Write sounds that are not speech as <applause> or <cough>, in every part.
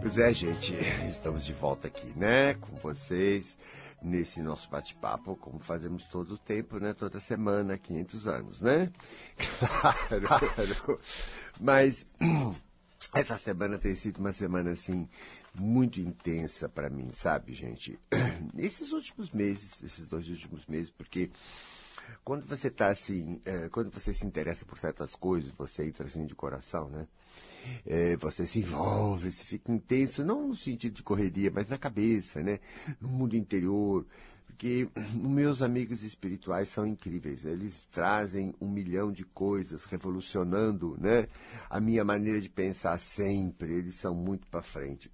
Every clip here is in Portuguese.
Pois é, gente, <laughs> estamos de volta aqui, né, com vocês, nesse nosso bate-papo, como fazemos todo o tempo, né, toda semana, 500 anos, né? <laughs> Claro, <laughs> mas <clears throat> essa semana tem sido uma semana, assim, muito intensa para mim, sabe, gente? <clears throat> Nesses últimos meses, esses dois últimos meses, porque quando você está assim, é, quando você se interessa por certas coisas, você entra assim de coração, né? É, você se envolve, você fica intenso, não no sentido de correria, mas na cabeça, né? No mundo interior. Porque <clears throat> meus amigos espirituais são incríveis. Eles trazem um milhão de coisas, revolucionando né? a minha maneira de pensar sempre. Eles são muito para frente.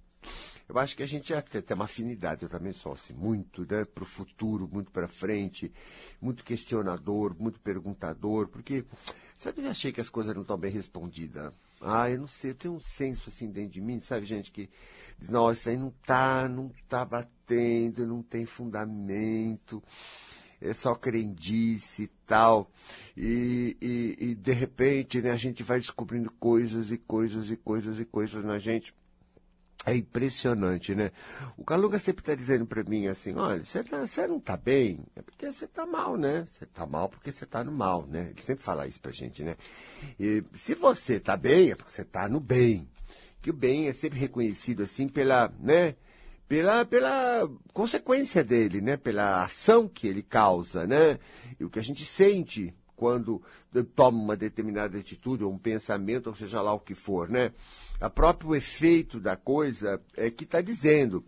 Eu acho que a gente até tem uma afinidade, eu também sou assim, muito né, para o futuro, muito para frente, muito questionador, muito perguntador, porque sabe, eu achei que as coisas não estão bem respondidas. Ah, eu não sei, eu tenho um senso assim dentro de mim, sabe, gente, que diz, não, isso aí não tá, não tá batendo, não tem fundamento, é só crendice e tal. E, e, e de repente, né, a gente vai descobrindo coisas e coisas e coisas e coisas na gente é impressionante, né? O Calunga sempre está dizendo para mim assim, olha, você, tá, não está bem, é porque você está mal, né? Você está mal porque você está no mal, né? Ele sempre fala isso para gente, né? E se você está bem, é porque você está no bem. Que o bem é sempre reconhecido assim pela, né? Pela, pela consequência dele, né? Pela ação que ele causa, né? E o que a gente sente quando toma uma determinada atitude ou um pensamento, ou seja lá o que for, né? A próprio efeito da coisa é que está dizendo.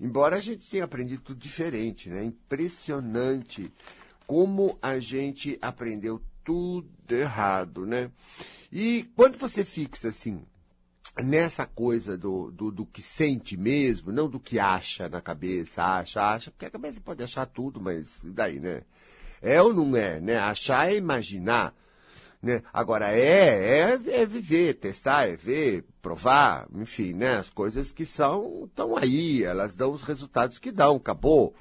Embora a gente tenha aprendido tudo diferente, né? Impressionante como a gente aprendeu tudo errado, né? E quando você fixa assim nessa coisa do, do, do, que sente mesmo, não do que acha na cabeça, acha, acha, porque a cabeça pode achar tudo, mas daí, né? É ou não é, né? Achar é imaginar. Né? Agora, é, é, é viver, testar, é ver, provar, enfim, né? As coisas que são, estão aí, elas dão os resultados que dão, acabou.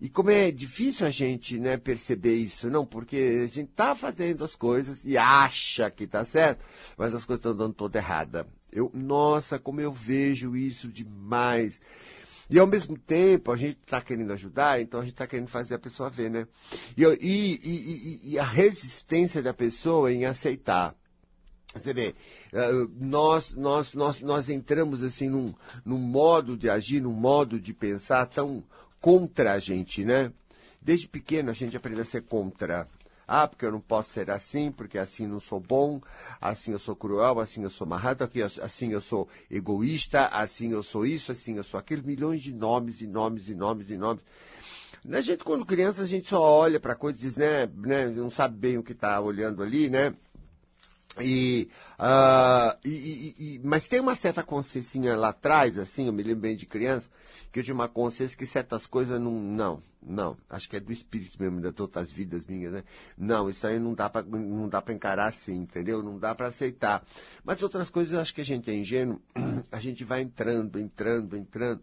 E como é difícil a gente né, perceber isso, não, porque a gente está fazendo as coisas e acha que está certo, mas as coisas estão dando toda errada. Eu, nossa, como eu vejo isso demais. E ao mesmo tempo, a gente está querendo ajudar, então a gente está querendo fazer a pessoa ver, né? E, e, e, e, a resistência da pessoa em aceitar. Você vê, eh, nós, nós, nós, nós entramos assim num, num modo de agir, num modo de pensar tão contra a gente, né? Desde pequeno a gente aprende a ser contra. Ah, porque eu não posso ser assim, porque assim não sou bom, assim eu sou cruel, assim eu sou marrado, assim eu sou egoísta, assim eu sou isso, assim eu sou aquilo. Milhões de nomes e nomes e nomes e nomes. A gente, quando criança, a gente só olha para coisas né, né, não sabe bem o que está olhando ali, né? E, uh, e, e, mas tem uma certa consciência lá atrás, assim, eu me lembro bem de criança, que eu tinha uma consciência que certas coisas não, não, não, acho que é do espírito mesmo, das outras vidas minhas, né? Não, isso aí não dá para não dá encarar assim, entendeu? Não dá para aceitar. Mas outras coisas, acho que a gente é ingênuo, <clears throat> a gente vai entrando, entrando, entrando.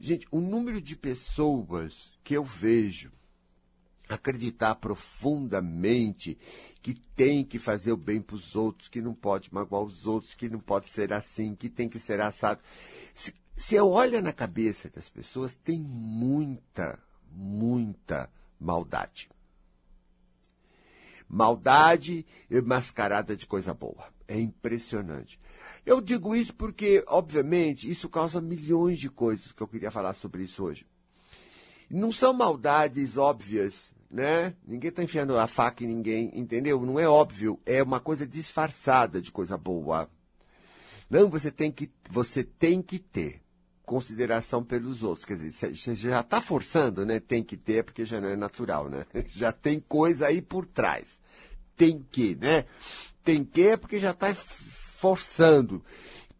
Gente, o número de pessoas que eu vejo acreditar profundamente que tem que fazer o bem para os outros, que não pode magoar os outros, que não pode ser assim, que tem que ser assado. Se, eu olho na cabeça das pessoas, tem muita, muita maldade. Maldade mascarada de coisa boa. É impressionante. Eu digo isso porque, obviamente, isso causa milhões de coisas que eu queria falar sobre isso hoje. Não são maldades óbvias, né? Ninguém está enfiando a faca em ninguém, entendeu? Não é óbvio, é uma coisa disfarçada de coisa boa. Não, você tem que, você tem que ter consideração pelos outros. Quer dizer, você já está forçando, né? Tem que ter, porque já não é natural, né? <laughs> Já tem coisa aí por trás. Tem que, né? Tem que é porque já está forçando.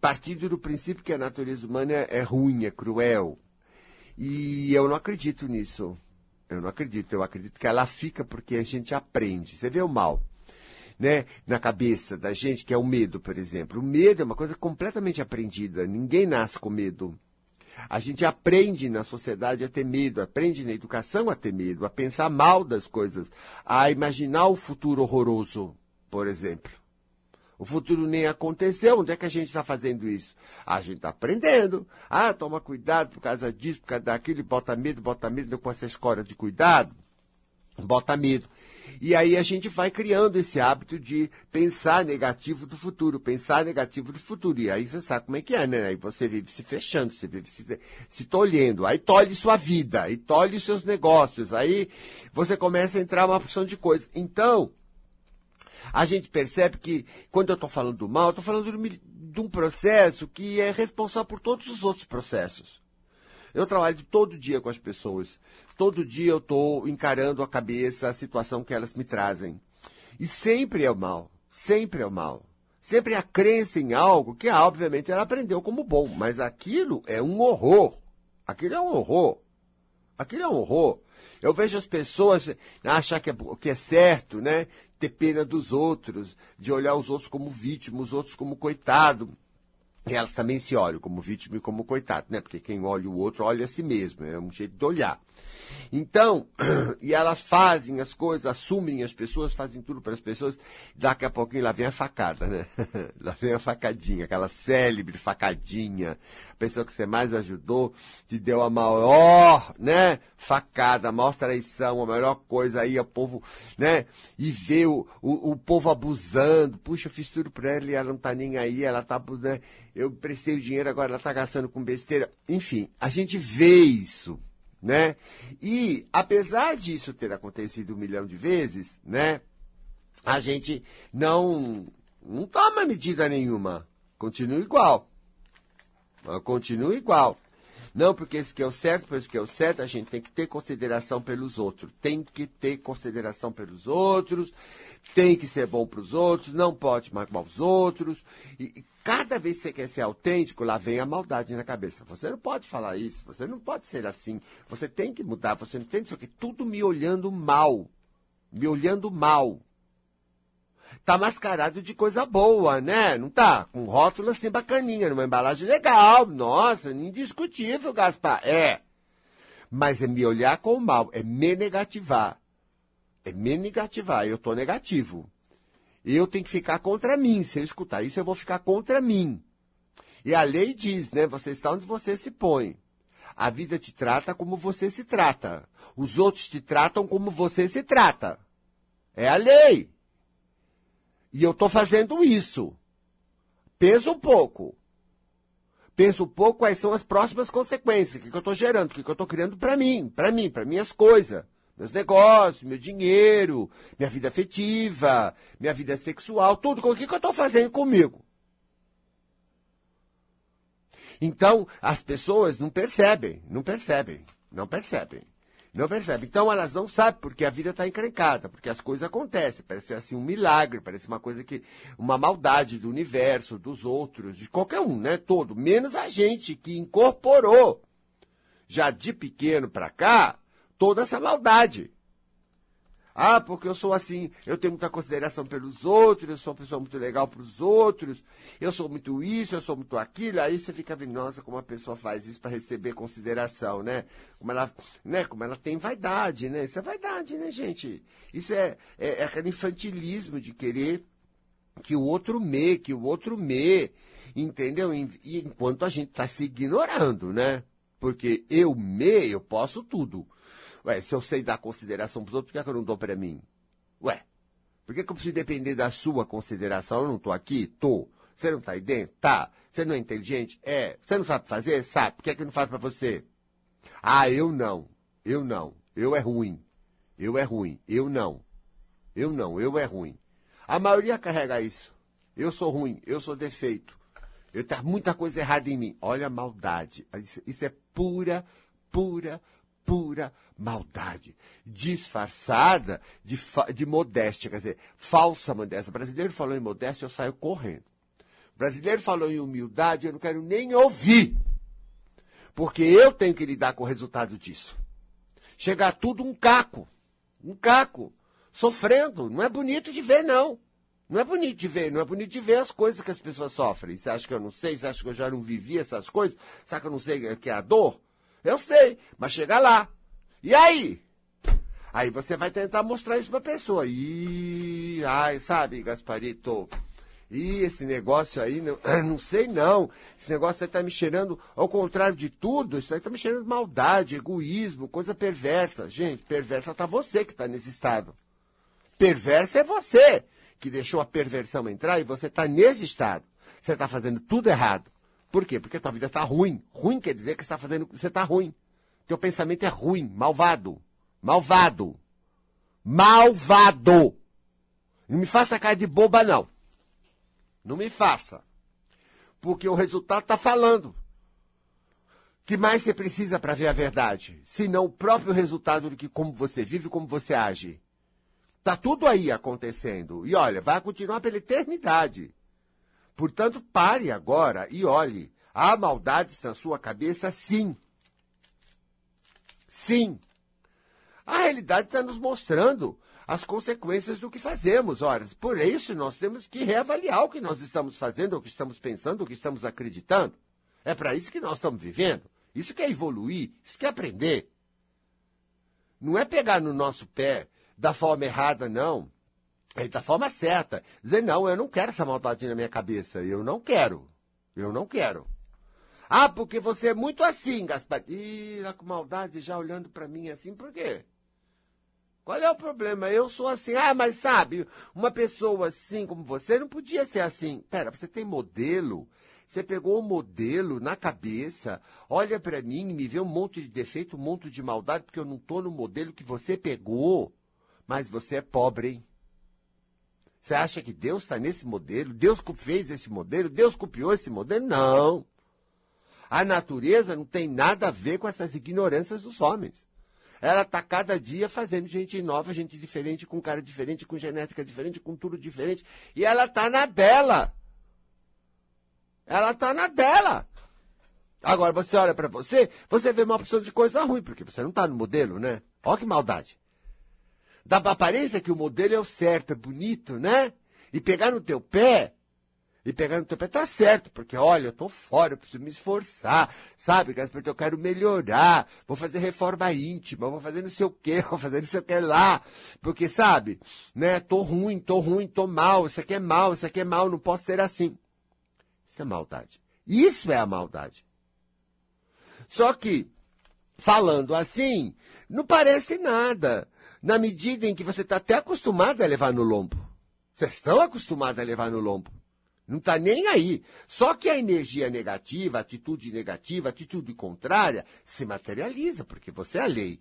Partindo do princípio que a natureza humana é ruim, é cruel. E eu não acredito nisso. Eu não acredito. Eu acredito que ela fica porque a gente aprende. Você vê o mal. Né, na cabeça da gente, que é o medo, por exemplo. O medo é uma coisa completamente aprendida. Ninguém nasce com medo. A gente aprende na sociedade a ter medo, aprende na educação a ter medo, a pensar mal das coisas, a imaginar o futuro horroroso, por exemplo. O futuro nem aconteceu. Onde é que a gente está fazendo isso? A gente está aprendendo. Ah, toma cuidado por causa disso, por causa daquilo, bota medo, bota medo com essa escola de cuidado. Bota medo. E aí a gente vai criando esse hábito de pensar negativo do futuro, pensar negativo do futuro. E aí você sabe como é que é, né? Aí você vive se fechando, você vive se, se tolhendo. Aí tolhe sua vida, aí tolhe seus negócios. Aí você começa a entrar uma porção de coisas. Então, a gente percebe que, quando eu estou falando do mal, estou falando de um processo que é responsável por todos os outros processos. Eu trabalho todo dia com as pessoas. Todo dia eu estou encarando a cabeça, a situação que elas me trazem. E sempre é o mal. Sempre é o mal. Sempre a crença em algo que, obviamente, ela aprendeu como bom. Mas aquilo é um horror. Aquilo é um horror. Aquilo é um horror. Eu vejo as pessoas achar que é, que é certo, né? Ter pena dos outros, de olhar os outros como vítima, os outros como coitado. E elas também se olham como vítima e como coitado, né? Porque quem olha o outro olha a si mesmo, é um jeito de olhar. Então, <clears throat> e elas fazem as coisas, assumem as pessoas, fazem tudo para as pessoas. Daqui a pouquinho lá vem a facada, né? <laughs> lá vem a facadinha, aquela célebre facadinha. Pessoa que você mais ajudou te deu a maior, né? Facada, a maior traição, a melhor coisa aí, o povo, né? E vê o, o, o povo abusando. Puxa, eu fiz tudo para ela e ela não tá nem aí, ela tá. Né? Eu prestei o dinheiro, agora ela tá gastando com besteira. Enfim, a gente vê isso né? E apesar disso ter acontecido um milhão de vezes, né? A gente não não toma medida nenhuma, continua igual, continua igual. Não, porque esse que é o certo, porque esse que é o certo, a gente tem que ter consideração pelos outros. Tem que ter consideração pelos outros, tem que ser bom para os outros, não pode magoar os outros. E, Cada vez que você quer ser autêntico, lá vem a maldade na cabeça. Você não pode falar isso, você não pode ser assim. Você tem que mudar, você não tem isso aqui. Tudo me olhando mal. Me olhando mal. Tá mascarado de coisa boa, né? Não tá? Com rótulo assim bacaninha, numa embalagem legal. Nossa, indiscutível, Gaspar. É. Mas é me olhar com mal, é me negativar. É me negativar. Eu tô negativo eu tenho que ficar contra mim. Se eu escutar isso, eu vou ficar contra mim. E a lei diz, né? Você está onde você se põe. A vida te trata como você se trata. Os outros te tratam como você se trata. É a lei. E eu estou fazendo isso. Pensa um pouco. Pensa um pouco quais são as próximas consequências. O que, que eu estou gerando, o que, que eu estou criando para mim, para mim, para minhas coisas meus negócios, meu dinheiro, minha vida afetiva, minha vida sexual, tudo. O que, que eu estou fazendo comigo? Então, as pessoas não percebem, não percebem, não percebem. Não percebem. Então elas não sabem porque a vida está encrencada, porque as coisas acontecem. Parece assim um milagre, parece uma coisa que. uma maldade do universo, dos outros, de qualquer um, né? Todo. Menos a gente que incorporou já de pequeno para cá toda essa maldade. Ah, porque eu sou assim, eu tenho muita consideração pelos outros, eu sou uma pessoa muito legal para os outros, eu sou muito isso, eu sou muito aquilo. Aí você fica vendo, nossa, como a pessoa faz isso para receber consideração, né? Como ela, né? Como ela tem vaidade, né? Isso é vaidade, né, gente? Isso é, é, é aquele infantilismo de querer que o outro me, que o outro me, entendeu? E enquanto a gente está se ignorando, né? Porque eu me, eu posso tudo. Ué, se eu sei dar consideração para os outros, por que, é que eu não dou para mim? Ué, por que, que eu preciso depender da sua consideração? Eu não estou aqui? Tô. Você não está aí dentro? Tá. Você não é inteligente? É. Você não sabe fazer? Sabe. Por que, é que eu não faço para você? Ah, eu não. Eu não. Eu é ruim. Eu é ruim. Eu não. Eu não. Eu é ruim. A maioria carrega isso. Eu sou ruim. Eu sou defeito. Eu tenho muita coisa errada em mim. Olha a maldade. Isso, isso é pura, pura, pura maldade, disfarçada de, de modéstia, quer dizer, falsa modéstia. O brasileiro falou em modéstia, eu saio correndo. O brasileiro falou em humildade, eu não quero nem ouvir, porque eu tenho que lidar com o resultado disso. Chegar tudo um caco, um caco, sofrendo, não é bonito de ver, não. Não é bonito de ver, não é bonito de ver as coisas que as pessoas sofrem. Você acha que eu não sei? Você acha que eu já não vivi essas coisas? Sabe que eu não sei o que é a dor? Eu sei, mas chega lá. E aí? Aí você vai tentar mostrar isso pra pessoa. E ai, sabe, Gasparito, E esse negócio aí, não, <clears throat> não sei não. Esse negócio aí tá me cheirando, ao contrário de tudo, isso aí tá me cheirando maldade, egoísmo, coisa perversa. Gente, perversa tá você que tá nesse estado. Perversa é você que deixou a perversão entrar e você tá nesse estado. Você tá fazendo tudo errado. Por quê? Porque a tua vida tá ruim. Ruim quer dizer que você tá fazendo, você tá ruim. Teu pensamento é ruim, malvado. Malvado. Malvado. Não me faça cara de boba, não. Não me faça. Porque o resultado está falando. que mais você precisa para ver a verdade? Senão o próprio resultado de que como você vive, como você age. Está tudo aí acontecendo. E olha, vai continuar pela eternidade. Portanto, pare agora e olhe. Há maldades na sua cabeça, sim. Sim. A realidade está nos mostrando as consequências do que fazemos. Ora, por isso nós temos que reavaliar o que nós estamos fazendo, o que estamos pensando, o que estamos acreditando. É para isso que nós estamos vivendo. Isso que é evoluir, isso que é aprender. Não é pegar no nosso pé da forma errada, não. Da forma certa. Dizer, não, eu não quero essa maldade na minha cabeça. Eu não quero. Eu não quero. Ah, porque você é muito assim, Gaspar. Ih, lá com maldade já olhando para mim assim, por quê? Qual é o problema? Eu sou assim. Ah, mas sabe, uma pessoa assim como você não podia ser assim. Pera, você tem modelo? Você pegou um modelo na cabeça, olha para mim, me vê um monte de defeito, um monte de maldade, porque eu não tô no modelo que você pegou. Mas você é pobre, hein? Você acha que Deus está nesse modelo? Deus fez esse modelo? Deus copiou esse modelo? Não. A natureza não tem nada a ver com essas ignorâncias dos homens. Ela está cada dia fazendo gente nova, gente diferente, com cara diferente, com genética diferente, com tudo diferente. E ela está na dela. Ela está na dela. Agora você olha para você, você vê uma opção de coisa ruim, porque você não está no modelo, né? Olha que maldade. Dá pra aparência que o modelo é o certo, é bonito, né? E pegar no teu pé e pegar no teu pé, tá certo, porque olha, eu tô fora, eu preciso me esforçar, sabe, Gaspar, eu quero melhorar, vou fazer reforma íntima, vou fazer não sei o quê, <laughs> vou fazer não sei o que lá, porque, sabe, né, tô ruim, tô ruim, tô mal, isso aqui é mal, isso aqui é mal, não posso ser assim. Isso é maldade. Isso é a maldade. Só que, falando assim, não parece nada, na medida em que você está até acostumado a levar no lombo. Vocês estão acostumados a levar no lombo. Não está nem aí. Só que a energia negativa, a atitude negativa, a atitude contrária, se materializa, porque você é a lei.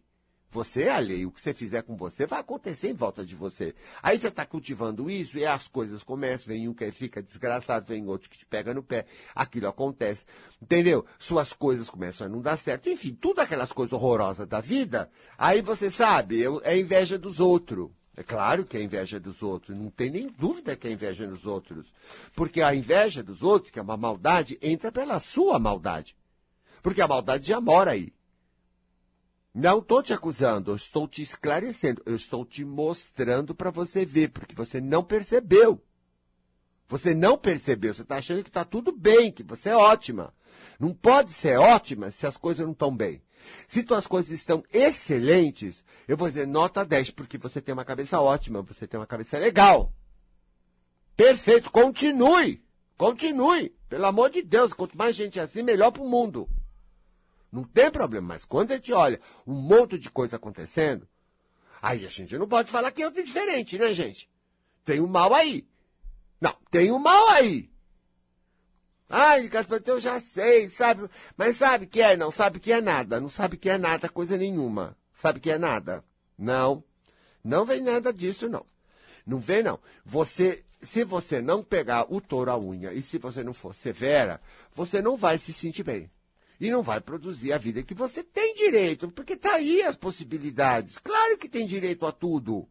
Você é a lei. O que você fizer com você vai acontecer em volta de você. Aí você está cultivando isso e as coisas começam, vem um que fica desgraçado, vem outro que te pega no pé. Aquilo acontece. Entendeu? Suas coisas começam a não dar certo. Enfim, tudo aquelas coisas horrorosas da vida. Aí você sabe, é inveja dos outros. É claro que é inveja dos outros, não tem nem dúvida que é inveja dos outros. Porque a inveja dos outros, que é uma maldade, entra pela sua maldade. Porque a maldade já mora aí. Não estou te acusando, eu estou te esclarecendo, eu estou te mostrando para você ver, porque você não percebeu. Você não percebeu, você está achando que está tudo bem, que você é ótima. Não pode ser ótima se as coisas não estão bem. Se tuas coisas estão excelentes, eu vou dizer nota 10, porque você tem uma cabeça ótima, você tem uma cabeça legal. Perfeito, continue. Continue. Pelo amor de Deus, quanto mais gente assim, melhor para o mundo. Não tem problema, mas quando a gente olha um monte de coisa acontecendo, aí a gente não pode falar que é diferente, né, gente? Tem o um mal aí. Não, tem o um mal aí. Ai, Gaspar, eu já sei, sabe? Mas sabe que é? Não sabe que é nada. Não sabe que é nada, coisa nenhuma. Sabe que é nada? Não. Não vem nada disso, não. Não vem, não. Você, se você não pegar o touro à unha e se você não for severa, você não vai se sentir bem. E não vai produzir a vida que você tem direito, porque tá aí as possibilidades. Claro que tem direito a tudo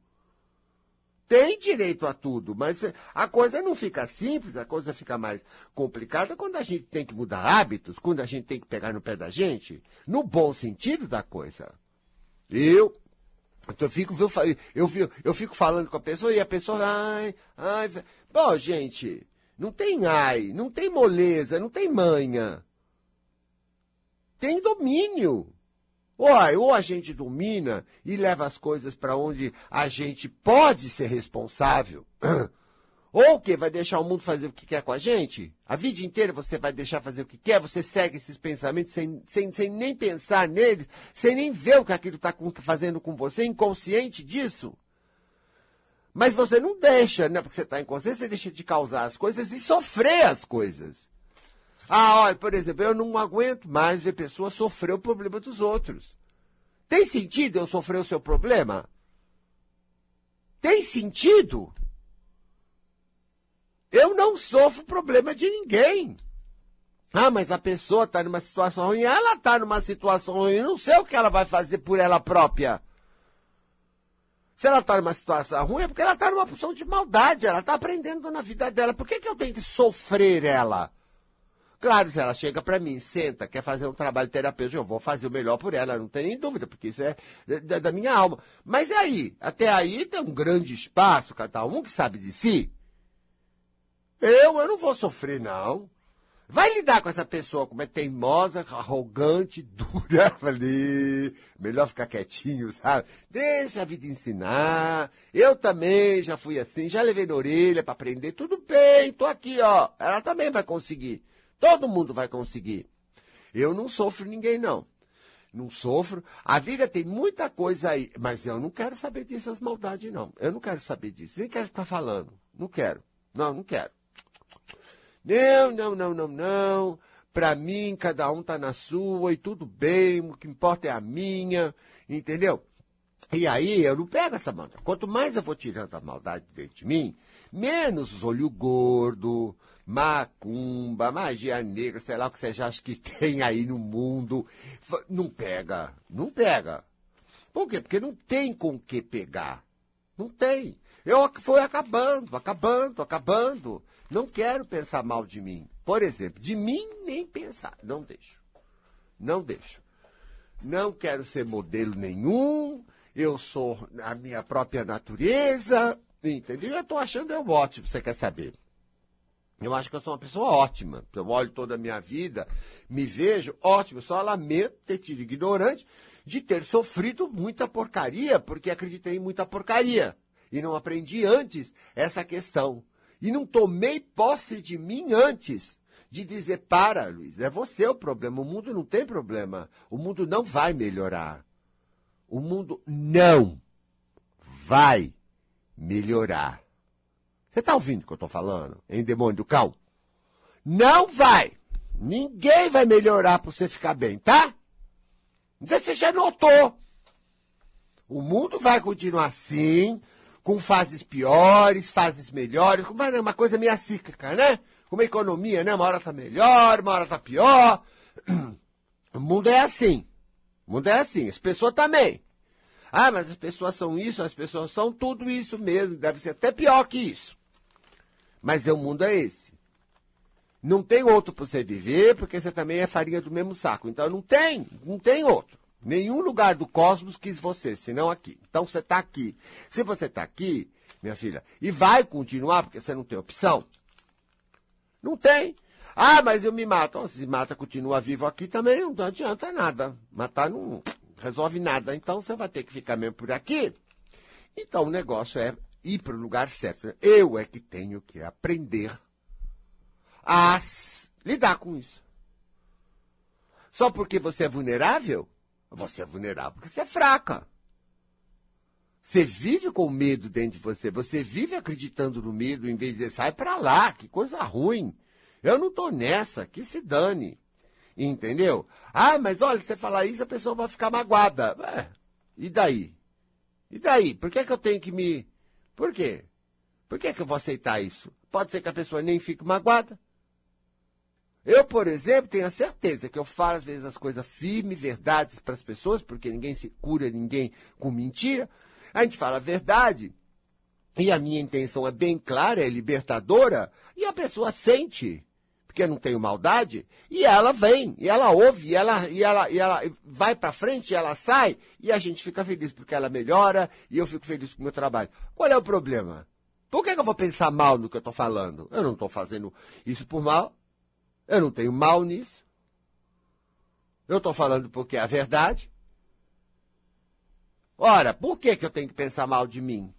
tem direito a tudo, mas a coisa não fica simples, a coisa fica mais complicada quando a gente tem que mudar hábitos, quando a gente tem que pegar no pé da gente, no bom sentido da coisa. Eu eu fico, eu, fico, eu fico falando com a pessoa e a pessoa, ai, ai. Bom, gente, não tem ai, não tem moleza, não tem manha. Tem domínio. Ou, a gente domina e leva as coisas para onde a gente pode ser responsável, <clears throat> Ou o quê? Vai deixar o mundo fazer o que quer com a gente? A vida inteira você vai deixar fazer o que quer? Você segue esses pensamentos sem, sem, sem nem pensar neles, sem nem ver o que aquilo está fazendo com você, inconsciente disso? Mas você não deixa, né? Porque você está inconsciente, você deixa de causar as coisas e sofrer as coisas. Ah, olha, por exemplo, eu não aguento mais ver pessoas sofrer o problema dos outros. Tem sentido eu sofrer o seu problema? Tem sentido? Eu não sofro problema de ninguém. Ah, mas a pessoa está numa situação ruim. Ela está numa situação ruim. Não sei o que ela vai fazer por ela própria. Se ela está numa situação ruim, é porque ela está numa posição de maldade. Ela está aprendendo na vida dela. Por que, que eu tenho que sofrer ela? Claro, se ela chega para mim, senta, quer fazer um trabalho terapêutico, eu vou fazer o melhor por ela, não tem nem dúvida, porque isso é da, minha alma. Mas e aí? Até aí tem um grande espaço, cada um que sabe de si. Eu, eu não vou sofrer, não. Vai lidar com essa pessoa como é teimosa, arrogante, <laughs> dura. Falei, melhor ficar quietinho, sabe? Deixa a vida ensinar. Eu também já fui assim, já levei na orelha para aprender. Tudo bem, tô aqui, ó. Ela também vai conseguir. Todo mundo vai conseguir. Eu não sofro ninguém, não. Não sofro. A vida tem muita coisa aí, mas eu não quero saber dessas maldades, não. Eu não quero saber disso. Nem quero ficar falando. Não quero. Não, não quero. Não, não, não, não, não. Para mim, cada um tá na sua e tudo bem, o que importa é a minha, entendeu? E aí eu não pego essa maldade. Quanto mais eu vou tirando a maldade dentro de mim, menos os olho gordo, macumba, magia negra, sei lá o que você acha que <laughs> tem aí no mundo. Não pega, não pega. Por quê? Porque não tem com que pegar. Não tem. Eu fui acabando, acabando, acabando. Não quero pensar mal de mim. Por exemplo, de mim nem pensar. Não deixo. Não deixo. Não quero ser modelo nenhum. Eu sou a minha própria natureza. Entendeu? Eu estou achando eu ótimo, você quer saber. Eu acho que eu sou uma pessoa ótima. Eu olho toda a minha vida, me vejo ótimo. Só lamento ter tido ignorante de ter sofrido muita porcaria, porque acreditei em muita porcaria. E não aprendi antes essa questão. E não tomei posse de mim antes de dizer: para, Luiz, é você o problema. O mundo não tem problema. O mundo não vai melhorar. O mundo não vai melhorar. Você está ouvindo o que eu estou falando, em demônio do cão? Não vai. Ninguém vai melhorar para você ficar bem, tá? Você já notou. O mundo vai continuar assim, com fases piores, fases melhores, como uma coisa meio cíclica, né? Como a economia, né? Uma hora tá melhor, uma hora tá pior. <clears throat> O mundo é assim. O mundo é assim. As pessoas também. Ah, mas as pessoas são isso, as pessoas são tudo isso mesmo. Deve ser até pior que isso. Mas é, o mundo é esse. Não tem outro para você viver, porque você também é farinha do mesmo saco. Então não tem, não tem outro. Nenhum lugar do cosmos quis você, senão aqui. Então você está aqui. Se você está aqui, minha filha, e vai continuar, porque você não tem opção, não tem. Ah, mas eu me mato. Se mata, continua vivo aqui também, não adianta nada. Matar não resolve nada. Então você vai ter que ficar mesmo por aqui. Então o negócio é ir para o lugar certo. Eu é que tenho que aprender a lidar com isso. Só porque você é vulnerável? Você é vulnerável porque você é fraca. Você vive com medo dentro de você. Você vive acreditando no medo em vez de dizer, sai para lá, que coisa ruim. Eu não tô nessa, que se dane. Entendeu? Ah, mas olha, você falar isso, a pessoa vai ficar magoada. É, e daí? E daí? Por que, que eu tenho que me. Por quê? Por que, que eu vou aceitar isso? Pode ser que a pessoa nem fique magoada. Eu, por exemplo, tenho a certeza que eu falo às vezes as coisas firmes, verdades para as pessoas, porque ninguém se cura ninguém com mentira. A gente fala a verdade, e a minha intenção é bem clara, é libertadora, e a pessoa sente, porque não tenho maldade, e ela vem, e ela ouve, e ela, e ela, e ela vai para frente, e ela sai, e a gente fica feliz porque ela melhora, e eu fico feliz com o meu trabalho. Qual é o problema? Por que, que eu vou pensar mal no que eu estou falando? Eu não estou fazendo isso por mal. Eu não tenho mal nisso. Eu estou falando porque é a verdade. Ora, por que, que eu tenho que pensar mal de mim?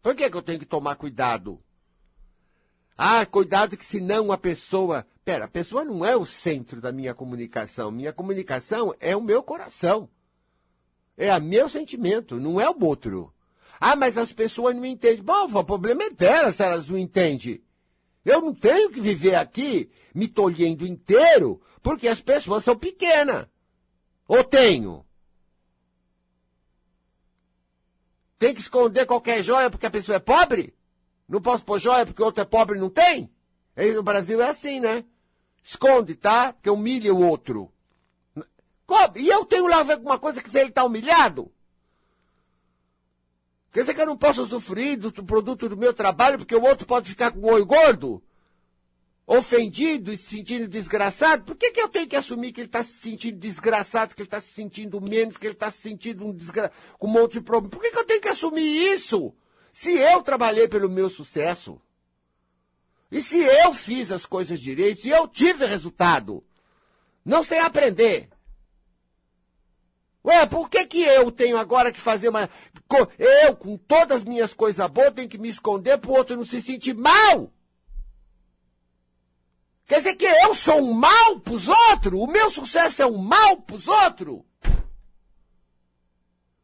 Por que, que eu tenho que tomar cuidado? Ah, cuidado que senão a pessoa. Pera, a pessoa não é o centro da minha comunicação. Minha comunicação é o meu coração. É o meu sentimento, não é o outro. Ah, mas as pessoas não entendem. Bom, o problema é delas se elas não entendem. Eu não tenho que viver aqui me tolhendo inteiro porque as pessoas são pequenas. Ou tenho? Tem que esconder qualquer joia porque a pessoa é pobre? Não posso pôr joia porque o outro é pobre e não tem? Aí no Brasil é assim, né? Esconde, tá? Porque humilha o outro. E eu tenho lá a ver coisa que ele está humilhado? Quer dizer que eu não posso usufruir do produto do meu trabalho porque o outro pode ficar com o olho gordo? Ofendido e se sentindo desgraçado? Por que, que eu tenho que assumir que ele está se sentindo desgraçado, que ele está se sentindo menos, que ele está se sentindo um desgra... com um monte de problema? Por que, que eu tenho que assumir isso? Se eu trabalhei pelo meu sucesso, e se eu fiz as coisas direito, e eu tive resultado, não sei aprender. Ué, por que, que eu tenho agora que fazer uma. Eu, com todas as minhas coisas boas, tenho que me esconder para o outro não se sentir mal? Quer dizer que eu sou um mal para os outros? O meu sucesso é um mal para os outros?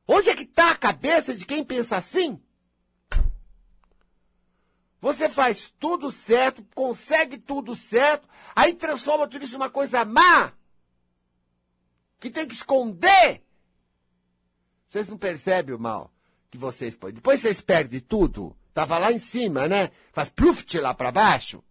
Onde é que está a cabeça de quem pensa assim? Você faz tudo certo, consegue tudo certo, aí transforma tudo isso numa coisa má, que tem que esconder. Vocês não percebem o mal que vocês põem. Depois vocês perdem tudo. Tava lá em cima, né? Faz pluft lá para baixo.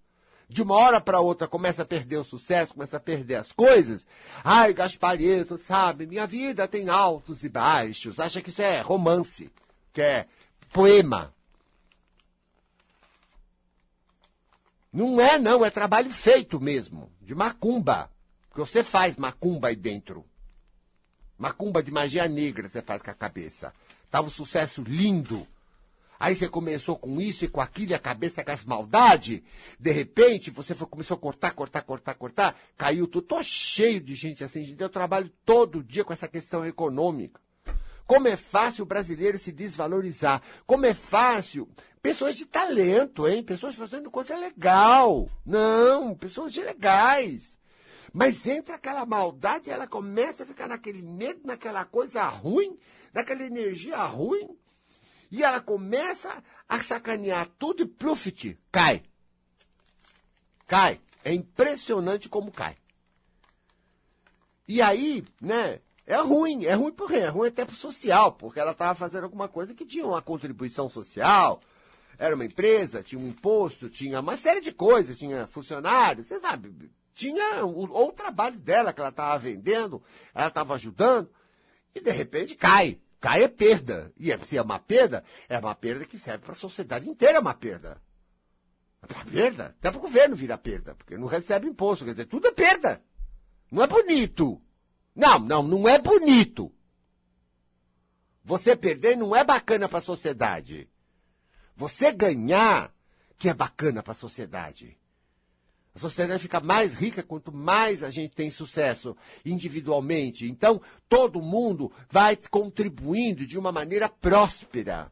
De uma hora para outra começa a perder o sucesso, começa a perder as coisas. Ai, Gasparito, sabe? Minha vida tem altos e baixos. Acha que isso é romance, que é poema. Não é, não. É trabalho feito mesmo. De macumba. Que você faz macumba aí dentro. Macumba de magia negra você faz com a cabeça. Tava um sucesso lindo. Aí você começou com isso e com aquilo, e a cabeça com as maldades. De repente, você foi, começou a cortar, cortar, cortar, cortar. Caiu tudo. Tô cheio de gente assim. Eu trabalho todo dia com essa questão econômica. Como é fácil o brasileiro se desvalorizar. Como é fácil. Pessoas de talento, hein? Pessoas fazendo coisa legal. Não, pessoas de legais. Mas entra aquela maldade, ela começa a ficar naquele medo, naquela coisa ruim, naquela energia ruim. E ela começa a sacanear tudo e plufit, cai. Cai. É impressionante como cai. E aí, né, é ruim, é ruim por quê? É ruim até pro social, porque ela estava fazendo alguma coisa que tinha uma contribuição social, era uma empresa, tinha um imposto, tinha uma série de coisas, tinha funcionários, você sabe, tinha o, ou o trabalho dela que ela estava vendendo, ela estava ajudando, e de repente cai. Cai é perda. E é, se é uma perda, é uma perda que serve para a sociedade inteira, é uma perda. É uma perda. Até para o governo vira perda, porque não recebe imposto. Quer dizer, tudo é perda. Não é bonito. Não, não, não é bonito. Você perder não é bacana para a sociedade. Você ganhar que é bacana para a sociedade. A sociedade fica mais rica quanto mais a gente tem sucesso individualmente. Então, todo mundo vai contribuindo de uma maneira próspera.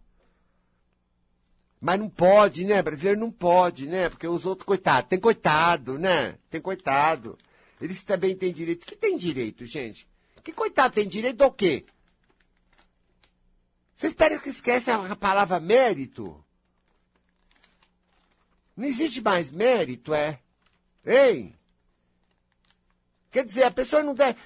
Mas não pode, né? Brasileiro não pode, né? Porque os outros, coitado, tem coitado, né? Tem coitado. Eles também têm direito. Que tem direito, gente? Que coitado tem direito do quê? Vocês esperam que esquece a palavra mérito? Não existe mais mérito, é? Ei! Quer dizer, a pessoa não deve.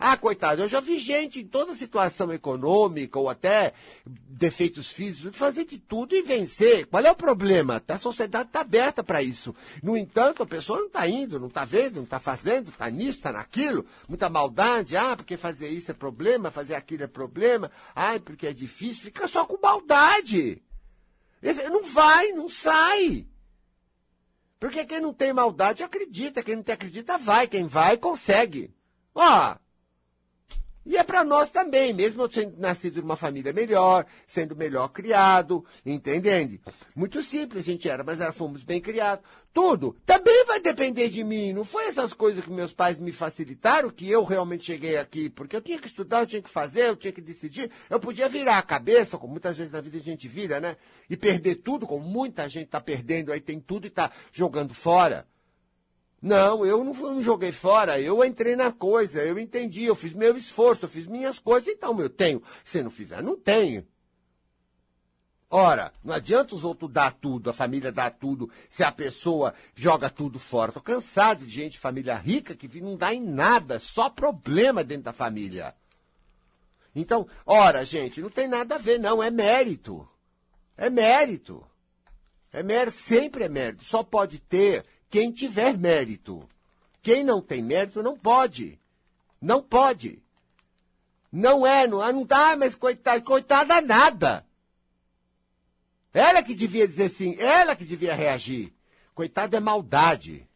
Ah, coitado, eu já vi gente em toda situação econômica ou até defeitos físicos fazer de tudo e vencer. Qual é o problema? A sociedade está aberta para isso. No entanto, a pessoa não está indo, não está vendo, não está fazendo, está nisso, está naquilo. Muita maldade. Ah, porque fazer isso é problema, fazer aquilo é problema. Ah, porque é difícil. Fica só com maldade. Não vai, não sai. Porque quem não tem maldade acredita, quem não tem acredita vai, quem vai consegue. Ó, E é para nós também, mesmo eu tendo nascido numa família melhor, sendo melhor criado, entendendo? Muito simples a gente era, mas era, fomos bem criados. Tudo também vai depender de mim. Não foi essas coisas que meus pais me facilitaram que eu realmente cheguei aqui, porque eu tinha que estudar, eu tinha que fazer, eu tinha que decidir. Eu podia virar a cabeça, como muitas vezes na vida a gente vira, né? E perder tudo, como muita gente está perdendo, aí tem tudo e está jogando fora. Não, eu não, não, joguei fora, eu entrei na coisa, eu entendi, eu fiz meu esforço, eu fiz minhas coisas, então eu tenho. Se não fizer, não tenho. Ora, não adianta os outros dar tudo, a família dar tudo, se a pessoa joga tudo fora. Tô cansado de gente, família rica, que não dá em nada, só problema dentro da família. Então, ora, gente, não tem nada a ver, não, é mérito. É mérito. É mérito, sempre é mérito. Só pode ter quem tiver mérito. Quem não tem mérito não pode. Não pode. Não é, não, não dá, mas coitada, coitada nada. Ela que devia dizer sim, ela que devia reagir. Coitada é maldade.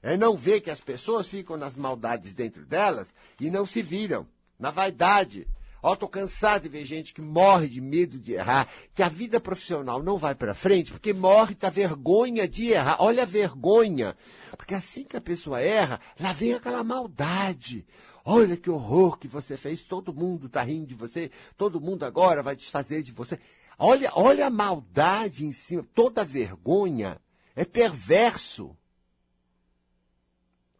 É não ver que as pessoas ficam nas maldades dentro delas e não se viram. Na vaidade, Ó, tô cansado de ver gente que morre de medo de errar, que a vida profissional não vai para frente porque morre da vergonha de errar. Olha a vergonha. Porque assim que a pessoa erra, lá vem aquela maldade. Olha que horror que você fez, todo mundo tá rindo de você, todo mundo agora vai desfazer de você. Olha, olha a maldade em cima, toda vergonha é perverso.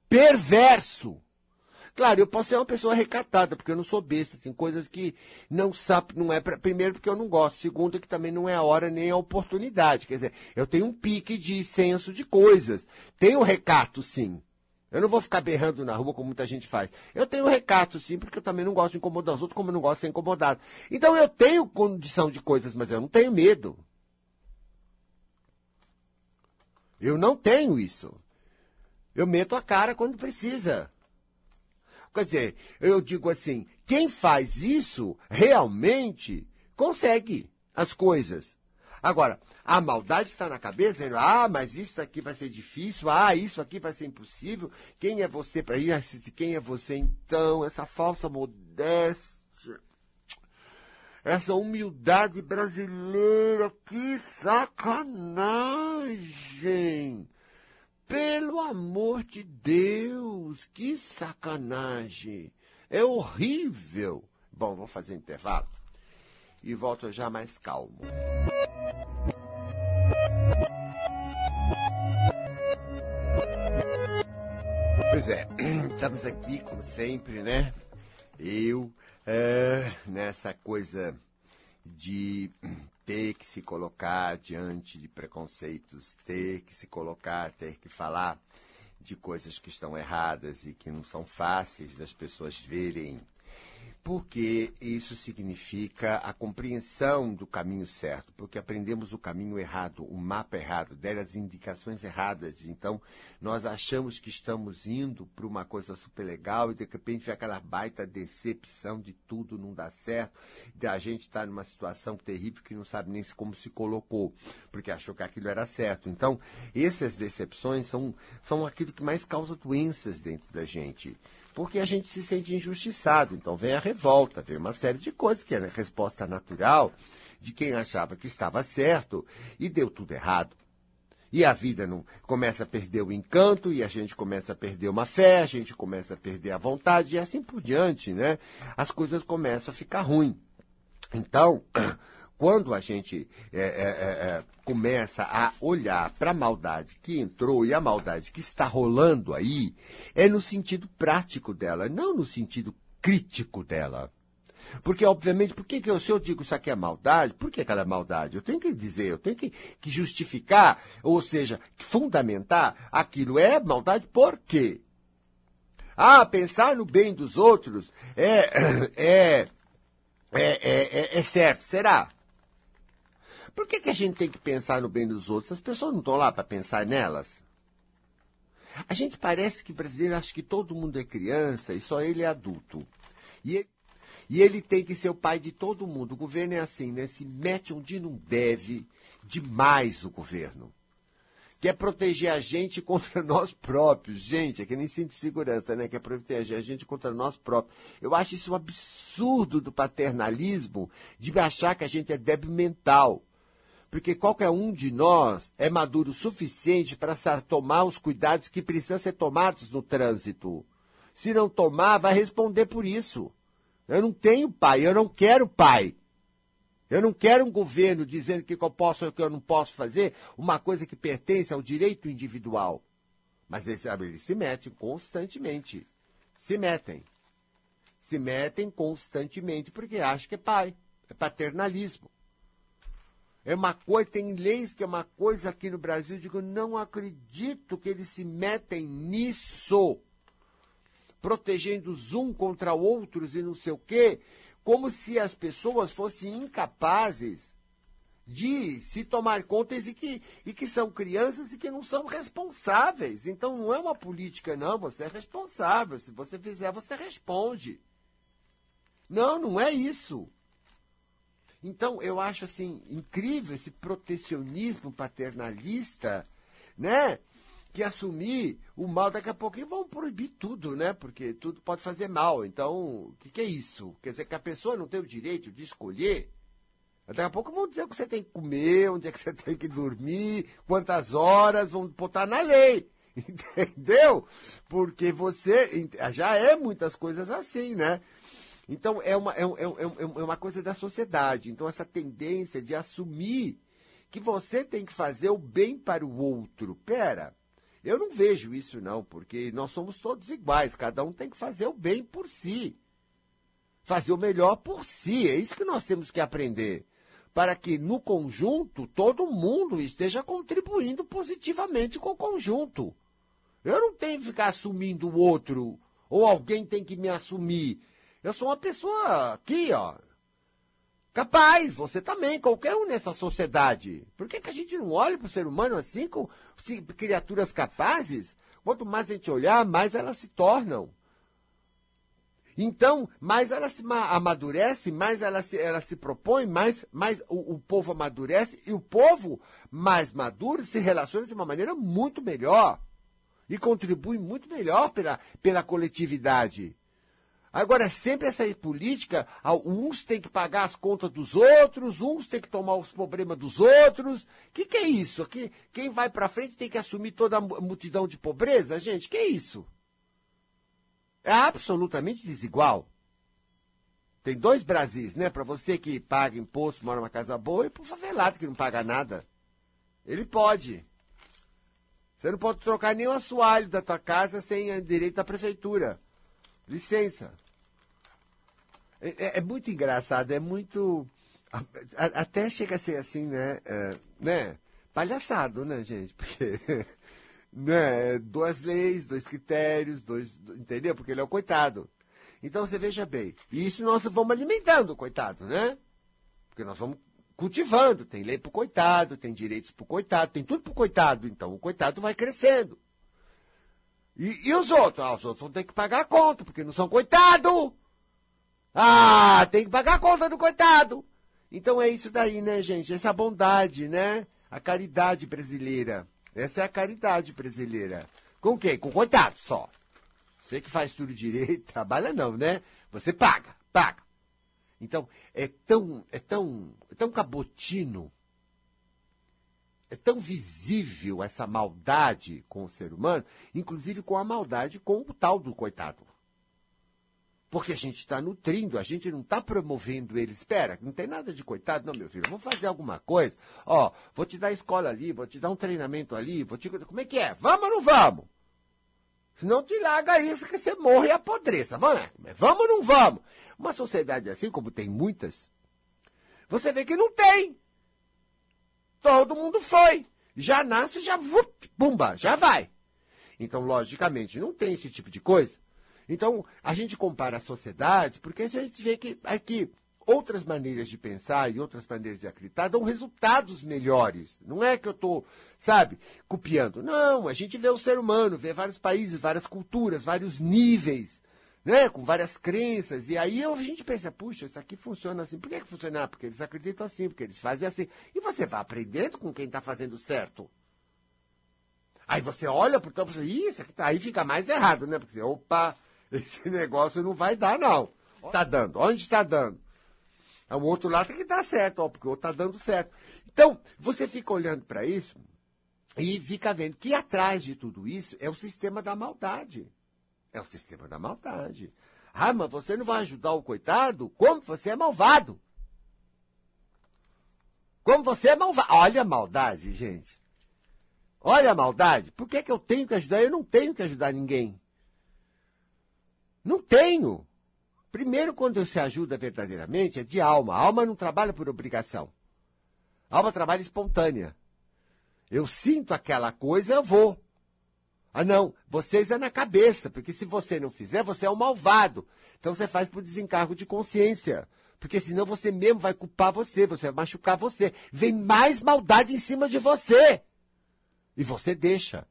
Perverso. Claro, eu posso ser uma pessoa recatada, porque eu não sou besta. Tem coisas que não sabe, não é pra, primeiro porque eu não gosto, segundo que também não é a hora nem a oportunidade. Quer dizer, eu tenho um pique de senso de coisas. Tenho recato, sim. Eu não vou ficar berrando na rua como muita gente faz. Eu tenho recato, sim, porque eu também não gosto de incomodar os outros, como eu não gosto de ser incomodado. Então eu tenho condição de coisas, mas eu não tenho medo. Eu não tenho isso. Eu meto a cara quando precisa. Quer dizer, eu digo assim, quem faz isso realmente consegue as coisas. Agora, a maldade está na cabeça, dizendo, ah, mas isso aqui vai ser difícil, ah, isso aqui vai ser impossível. Quem é você para isso? Quem é você então? Essa falsa modéstia, essa humildade brasileira, que sacanagem! Pelo amor de Deus, que sacanagem! É horrível! Bom, vamos fazer intervalo e volto já mais calmo. Pois é, <clears throat> estamos aqui, como sempre, né? Eu, é, nessa coisa de <clears throat> ter que se colocar diante de preconceitos, ter que se colocar, ter que falar de coisas que estão erradas e que não são fáceis das pessoas verem porque isso significa a compreensão do caminho certo, porque aprendemos o caminho errado, o mapa errado, deram as indicações erradas. Então, nós achamos que estamos indo para uma coisa super legal e de repente vem aquela baita decepção de tudo não dá certo, de a gente estar tá numa situação terrível que não sabe nem como se colocou, porque achou que aquilo era certo. Então, essas decepções são, são aquilo que mais causa doenças dentro da gente porque a gente se sente injustiçado. Então vem a revolta, vem uma série de coisas que é a resposta natural de quem achava que estava certo e deu tudo errado. E a vida não começa a perder o encanto, e a gente começa a perder uma fé, a gente começa a perder a vontade, e assim por diante, né? As coisas começam a ficar ruins. Então, <clears throat> quando a gente é, é, é, é começa a olhar para a maldade que entrou e a maldade que está rolando aí, é no sentido prático dela, não no sentido crítico dela. Porque, obviamente, por que, que eu, se eu digo isso aqui é maldade, por que aquela é maldade? Eu tenho que dizer, eu tenho que, que justificar, ou seja, fundamentar aquilo é maldade por quê? Ah, pensar no bem dos outros é, <clears throat> é, é, é, é certo, será? Por que, que a gente tem que pensar no bem dos outros? As pessoas não estão lá para pensar nelas? A gente parece que brasileiro acha que todo mundo é criança e só ele é adulto. E ele, e ele tem que ser o pai de todo mundo. O governo é assim, né? Se mete onde não deve, demais o governo. quer proteger a gente <laughs> contra nós próprios. Gente, é que nem cinto de segurança, né? Quer proteger a gente contra nós próprios. Eu acho isso um absurdo do paternalismo de achar que a gente é débil mental. Porque qualquer um de nós é maduro o suficiente para tomar os cuidados que precisam ser tomados no trânsito. Se não tomar, vai responder por isso. Eu não tenho pai, eu não quero pai. Eu não quero um governo dizendo que eu posso ou que eu não posso fazer uma coisa que pertence ao direito individual. Mas eles, eles se metem constantemente. Se metem. Se metem constantemente porque acham que é pai. É paternalismo. É uma coisa, tem leis que é uma coisa aqui no Brasil, eu digo, não acredito que eles se metem nisso. Protegendo os um contra outros e não sei o quê como se as pessoas fossem incapazes de se tomar conta e que, e que são crianças e que não são responsáveis. Então não é uma política, não, você é responsável. Se você fizer, você responde. Não, não é isso. Então eu acho assim incrível esse protecionismo paternalista, né? que assumir o mal daqui a pouquinho vão proibir tudo, né? Porque tudo pode fazer mal. Então, o que, que, é isso? Quer dizer que a pessoa não tem o direito de escolher? Daqui a pouco vão dizer o que você tem que comer, onde é que você <laughs> tem que dormir, quantas horas, vão botar na lei. <laughs> Entendeu? Porque você já é muitas coisas assim, né? Então, é uma, é, é, é, é uma coisa da sociedade. Então, essa tendência de assumir que você tem que fazer o bem para o outro. Pera, eu não vejo isso, não, porque nós somos todos iguais, cada um tem que fazer o bem por si. Fazer o melhor por si, é isso que nós temos que aprender. Para que, no conjunto, todo mundo esteja contribuindo positivamente com o conjunto. Eu não tenho que ficar assumindo o outro, ou alguém tem que me assumir. Eu sou uma pessoa aqui, ó, Capaz, você também, qualquer um nessa sociedade. Por que, que a gente não olha para o ser humano assim, com criaturas capazes? Quanto mais a gente olhar, mais elas se tornam. Então, mais ela se amadurece, mais ela se, ela se propõe, mais, mais o, o povo amadurece e o povo mais maduro se relaciona de uma maneira muito melhor e contribui muito melhor pela, pela coletividade. Agora, é sempre essa política, uns têm que pagar as contas dos outros, uns têm que tomar os problemas dos outros. O que, que é isso? Que, quem vai para frente tem que assumir toda a multidão de pobreza? Gente, que é isso? É absolutamente desigual. Tem dois Brasis, né? Para você que paga imposto, mora numa casa boa, e para o favelado que não paga nada. Ele pode. Você não pode trocar nem o assoalho da tua casa sem direito da prefeitura. Licença. É, é, é muito engraçado, é muito. até chega a ser assim, né? É, né? Palhaçado, né, gente? Porque. <laughs> né? Duas leis, dois critérios, dois. Entendeu? Porque ele é o coitado. Então você veja bem. E isso nós vamos alimentando coitado, né? Porque nós vamos cultivando. Tem lei para o coitado, tem direitos para o coitado, tem tudo para o coitado. Então o coitado vai crescendo. E, e os outros? Ah, os outros vão ter que pagar a conta, porque não são coitado. Ah, tem que pagar a conta do coitado. Então é isso daí, né, gente? Essa bondade, né? A caridade brasileira. Essa é a caridade brasileira. Com quem? Com coitado só. Você que faz tudo direito, <laughs> trabalha não, né? Você paga, paga. Então, é tão, é tão, é tão cabotino é tão visível essa maldade com o ser humano, inclusive com a maldade com o tal do coitado. Porque a gente está nutrindo, a gente não está promovendo ele. Espera, não tem nada de coitado, não, meu filho. Vamos fazer alguma coisa. Ó, vou te dar escola ali, vou te dar um treinamento ali, vou te. Como é que é? Vamos ou não vamos? Não te larga isso que você morre e apodreça. Vamos, vamos ou não vamos? Uma sociedade assim, como tem muitas, você vê que não tem. Todo mundo foi. Já nasce, já, vup, bumba, já vai. Então, logicamente, não tem esse tipo de coisa. Então, a gente compara as sociedades, porque a gente vê que aqui outras maneiras de pensar e outras maneiras de acreditar dão resultados melhores. Não é que eu estou, sabe, copiando. Não, a gente vê o ser humano, vê vários países, várias culturas, vários níveis né, com várias crenças. E aí a gente pensa, puxa, isso aqui funciona assim. Por que, que funciona? Porque eles acreditam assim, porque eles fazem assim. E você vai aprendendo com quem está fazendo certo. Aí você olha pro campo e diz, isso aqui tá, aí fica mais errado, né? Porque, opa, <laughs> esse negócio não vai dar, não. Está dando. Onde está dando? O outro lado tem que dar certo, ó, porque o outro está dando certo. Então, você fica olhando para isso e fica vendo que atrás de tudo isso é o sistema da maldade. É o sistema da maldade. Ah, mas você não vai ajudar o coitado? Como você é malvado? Como você é malvado? Olha a maldade, gente. Olha a maldade. Por que, que eu tenho que ajudar? Eu não tenho que ajudar ninguém. Não tenho. Primeiro, quando se ajuda verdadeiramente, é de alma. A alma não trabalha por obrigação. A alma trabalha espontânea. Eu sinto aquela coisa, eu vou. Ah, não, vocês é na cabeça, porque se você não fizer, você é um malvado. Então você faz por desencargo de consciência. Porque senão você mesmo vai culpar você, você vai machucar você. Vem mais maldade em cima de você. E você deixa.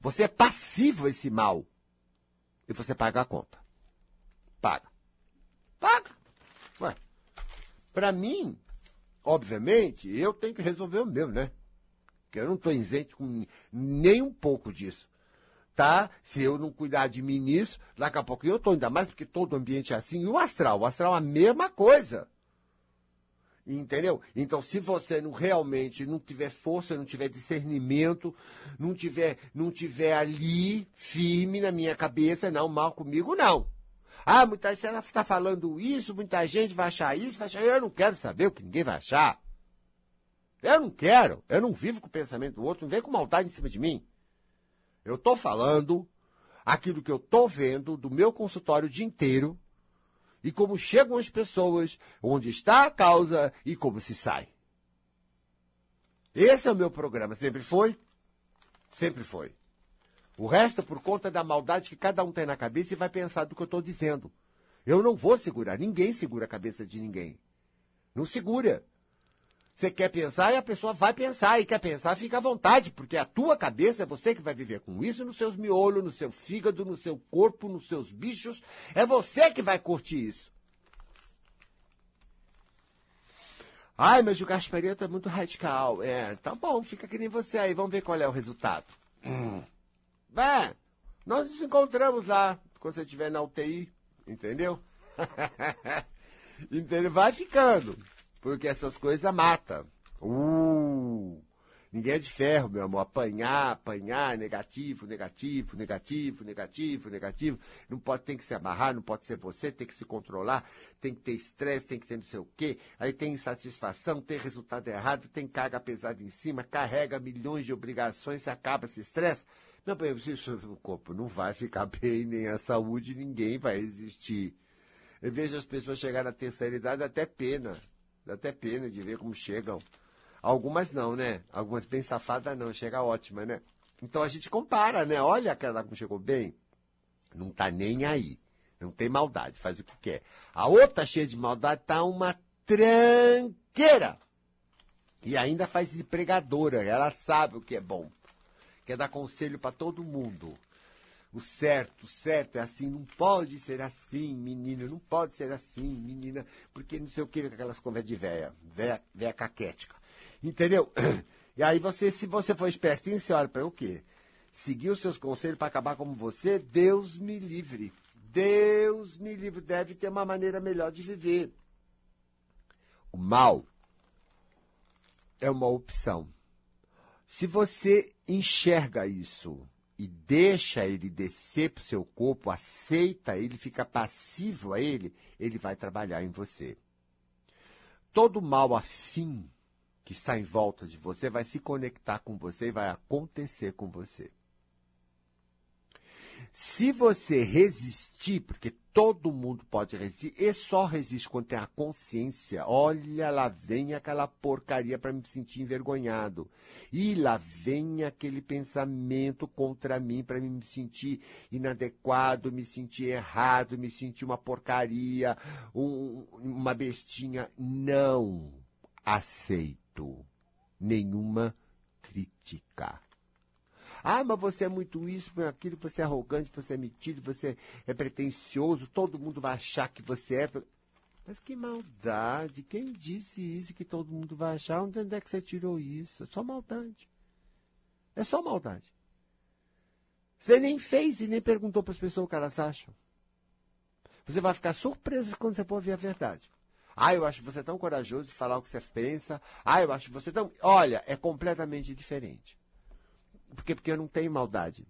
Você é passivo a esse mal. E você paga a conta. Paga. Paga. Ué. Pra mim, obviamente, eu tenho que resolver o meu, né? Porque eu não estou isento com nem um pouco disso tá? Se eu não cuidar de mim nisso, daqui a pouco eu estou ainda mais porque todo ambiente é assim. E o astral? O astral é a mesma coisa. Entendeu? Então, se você não realmente não tiver força, não tiver discernimento, não tiver, não tiver ali firme na minha cabeça, não, mal comigo, não. Ah, muita gente está falando isso, muita gente vai achar isso, vai achar. Eu não quero saber o que ninguém vai achar. Eu não quero. Eu não vivo com o pensamento do outro, não vem com maldade em cima de mim. Eu estou falando aquilo que eu estou vendo do meu consultório o dia inteiro e como chegam as pessoas, onde está a causa e como se sai. Esse é o meu programa. Sempre foi? Sempre foi. O resto é por conta da maldade que cada um tem na cabeça e vai pensar do que eu estou dizendo. Eu não vou segurar. Ninguém segura a cabeça de ninguém. Não segura. Você quer pensar e a pessoa vai pensar. E quer pensar, fica à vontade, porque a tua cabeça é você que vai viver com isso nos seus miolos, no seu fígado, no seu corpo, nos seus bichos. É você que vai curtir isso. Ai, mas o Gasparito é muito radical. É, tá bom, fica que nem você aí. Vamos ver qual é o resultado. Hum. Bem, nós nos encontramos lá, quando você estiver na UTI, entendeu? <laughs> entendeu? Vai ficando. Porque essas coisas matam. Uh! Ninguém é de ferro, meu amor. Apanhar, apanhar, negativo, negativo, negativo, negativo, negativo. Não pode, tem que se amarrar, não pode ser você, tem que se controlar, tem que ter estresse, tem que ter não sei o quê. Aí tem insatisfação, tem resultado errado, tem carga pesada em cima, carrega milhões de obrigações, se acaba esse estresse. Meu bem, o corpo não vai ficar <laughs> bem, nem a saúde, ninguém vai existir. Eu vejo as pessoas chegar na terceira idade até pena. Dá até pena de ver como chegam. Algumas não, né? Algumas bem safadas não, chega ótima, né? Então a gente compara, né? Olha aquela como chegou bem. Não tá nem aí. Não tem maldade, faz o que quer. A outra cheia de maldade tá uma tranqueira. E ainda faz de pregadora. Ela sabe o que é bom. Quer dar conselho para todo mundo o certo, o certo é assim, não pode ser assim, menina, não pode ser assim, menina, porque não sei o que, aquelas conversas de véia, véia, véia caquética. Entendeu? <clears throat> E aí você, se você for espertinho, você olha para o quê? Seguir os seus conselhos para acabar como você, Deus me livre. Deus me livre, deve ter uma maneira melhor de viver. O mal é uma opção. Se você enxerga isso e deixa ele descer para o seu corpo, aceita ele, fica passivo a ele, ele vai trabalhar em você. Todo mal afim que está em volta de você vai se conectar com você e vai acontecer com você. Se você resistir, porque todo mundo pode resistir, e só resiste quando tem a consciência. Olha, lá vem aquela porcaria para me sentir envergonhado. E lá vem aquele pensamento contra mim para me sentir inadequado, me sentir errado, me sentir uma porcaria, um, uma bestinha. Não aceito nenhuma crítica. Ah, mas você é muito isso, aquilo, você é arrogante, você é metido, você é pretencioso, todo mundo vai achar que você é. Mas que maldade! Quem disse isso que todo mundo vai achar? Onde é que você tirou isso? É só maldade. É só maldade. Você nem fez e nem perguntou para as pessoas o que elas acham. Você vai ficar surpreso quando você for ouvir a verdade. Ah, eu acho você tão corajoso de falar o que você pensa. Ah, eu acho você tão. Olha, é completamente diferente. Por quê? Porque eu não tenho maldade.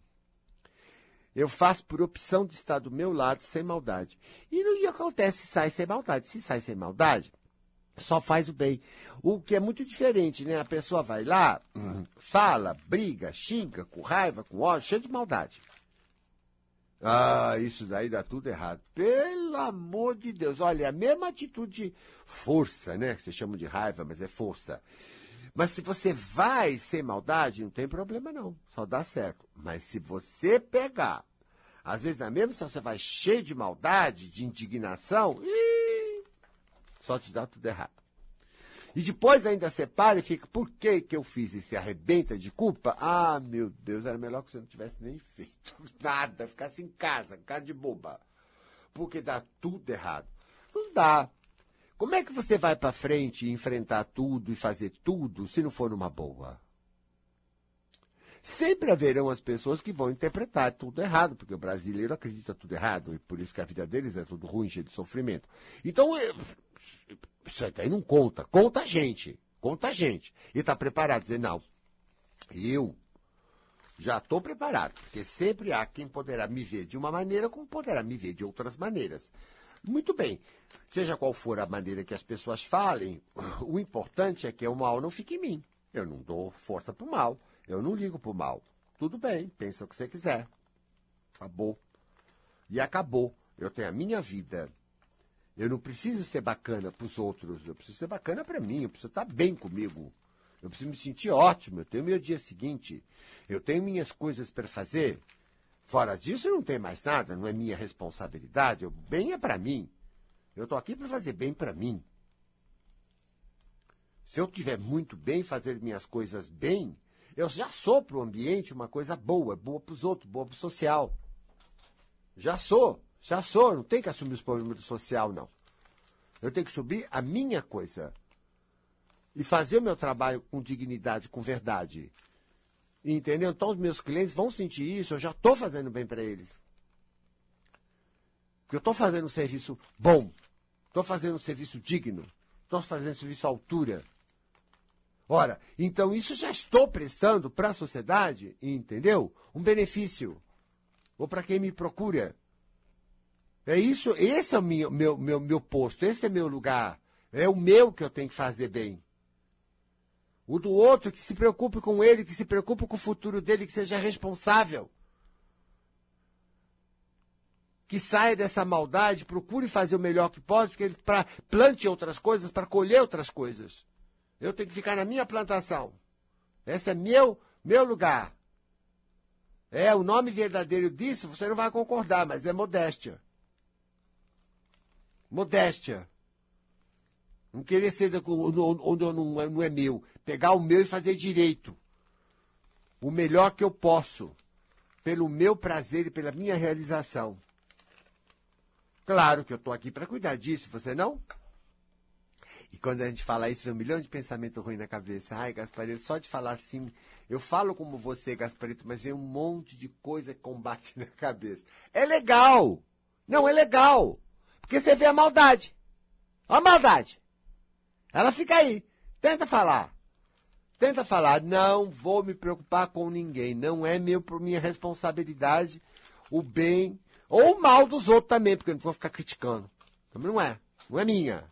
Eu faço por opção de estar do meu lado sem maldade. E não acontece se sai sem maldade. Se sai sem maldade, só faz o bem. O que é muito diferente, né? A pessoa vai lá, fala, briga, xinga, com raiva, com ódio, cheio de maldade. Ah, isso daí dá tudo errado. Pelo amor de Deus. Olha, é a mesma atitude de força, né? Que você chama de raiva, mas é força. Mas se você vai sem maldade, não tem problema não. Só dá certo. Mas se você pegar, às vezes na mesma situação você vai cheio de maldade, de indignação, só te dá tudo errado. E depois ainda separa e fica, por que que eu fiz e se arrebenta de culpa? Ah, meu Deus, era melhor que você não tivesse nem feito <laughs> nada, ficasse em casa, cara de boba. Porque dá tudo errado. Não dá. Como é que você vai para frente e enfrentar tudo e fazer tudo se não for numa boa? Sempre haverão as pessoas que vão interpretar tudo errado, porque o brasileiro acredita tudo errado, e por isso que a vida deles é tudo ruim, cheio de sofrimento. Então, isso aí não conta. Conta a gente. Conta a gente. E está preparado. Dizer, não, eu já estou preparado. Porque sempre há quem poderá me ver de uma maneira, como poderá me ver de outras maneiras. Muito bem. Seja qual for a maneira que as pessoas falem, o importante é que o mal não fique em mim. Eu não dou força para o mal. Eu não ligo para o mal. Tudo bem, pensa o que você quiser. Acabou. E acabou. Eu tenho a minha vida. Eu não preciso ser bacana para os outros, eu preciso ser bacana para mim, eu preciso estar bem comigo. Eu preciso me sentir ótimo, eu tenho meu dia seguinte, eu tenho minhas coisas para fazer. Fora disso, não tem mais nada, não é minha responsabilidade, o bem é para mim. Eu estou aqui para fazer bem para mim. Se eu tiver muito bem, fazer minhas coisas bem, eu já sou para o ambiente uma coisa boa, boa para os outros, boa para o social. Já sou. Já sou, não tem que assumir os problemas do social, não. Eu tenho que subir a minha coisa. E fazer o meu trabalho com dignidade, com verdade. Entendeu? Então os meus clientes vão sentir isso, eu já estou fazendo bem para eles. Porque eu estou fazendo um serviço bom. Estou fazendo um serviço digno. Estou fazendo um serviço à altura. Ora, então isso já estou prestando para a sociedade, entendeu? Um benefício. Ou para quem me procura. É isso, esse é o meu, meu, meu, meu posto, esse é meu lugar. É o meu que eu tenho que fazer bem. O do outro que se preocupe com ele, que se preocupe com o futuro dele, que seja responsável. Que saia dessa maldade, procure fazer o melhor que pode, que ele pra, plante outras coisas para colher outras coisas. Eu tenho que ficar na minha plantação. Esse é meu, meu lugar. É, o nome verdadeiro disso, você não vai concordar, mas é modéstia. Modéstia. Não querer ser onde não é, não é meu. Pegar o meu e fazer direito. O melhor que eu posso. Pelo meu prazer e pela minha realização. Claro que eu estou aqui para cuidar disso, você não? E quando a gente fala isso, vem um milhão de pensamento ruim na cabeça. Ai, Gasparito, só de falar assim, eu falo como você, Gasparito, mas vem um monte de coisa que combate <laughs> na cabeça. É legal! Não, é legal! Porque você vê a maldade. A maldade. Ela fica aí. Tenta falar. Tenta falar. Não vou me preocupar com ninguém. Não é meu, por minha responsabilidade o bem ou o mal dos outros também, porque eu não vou ficar criticando. Também não é. Não é minha.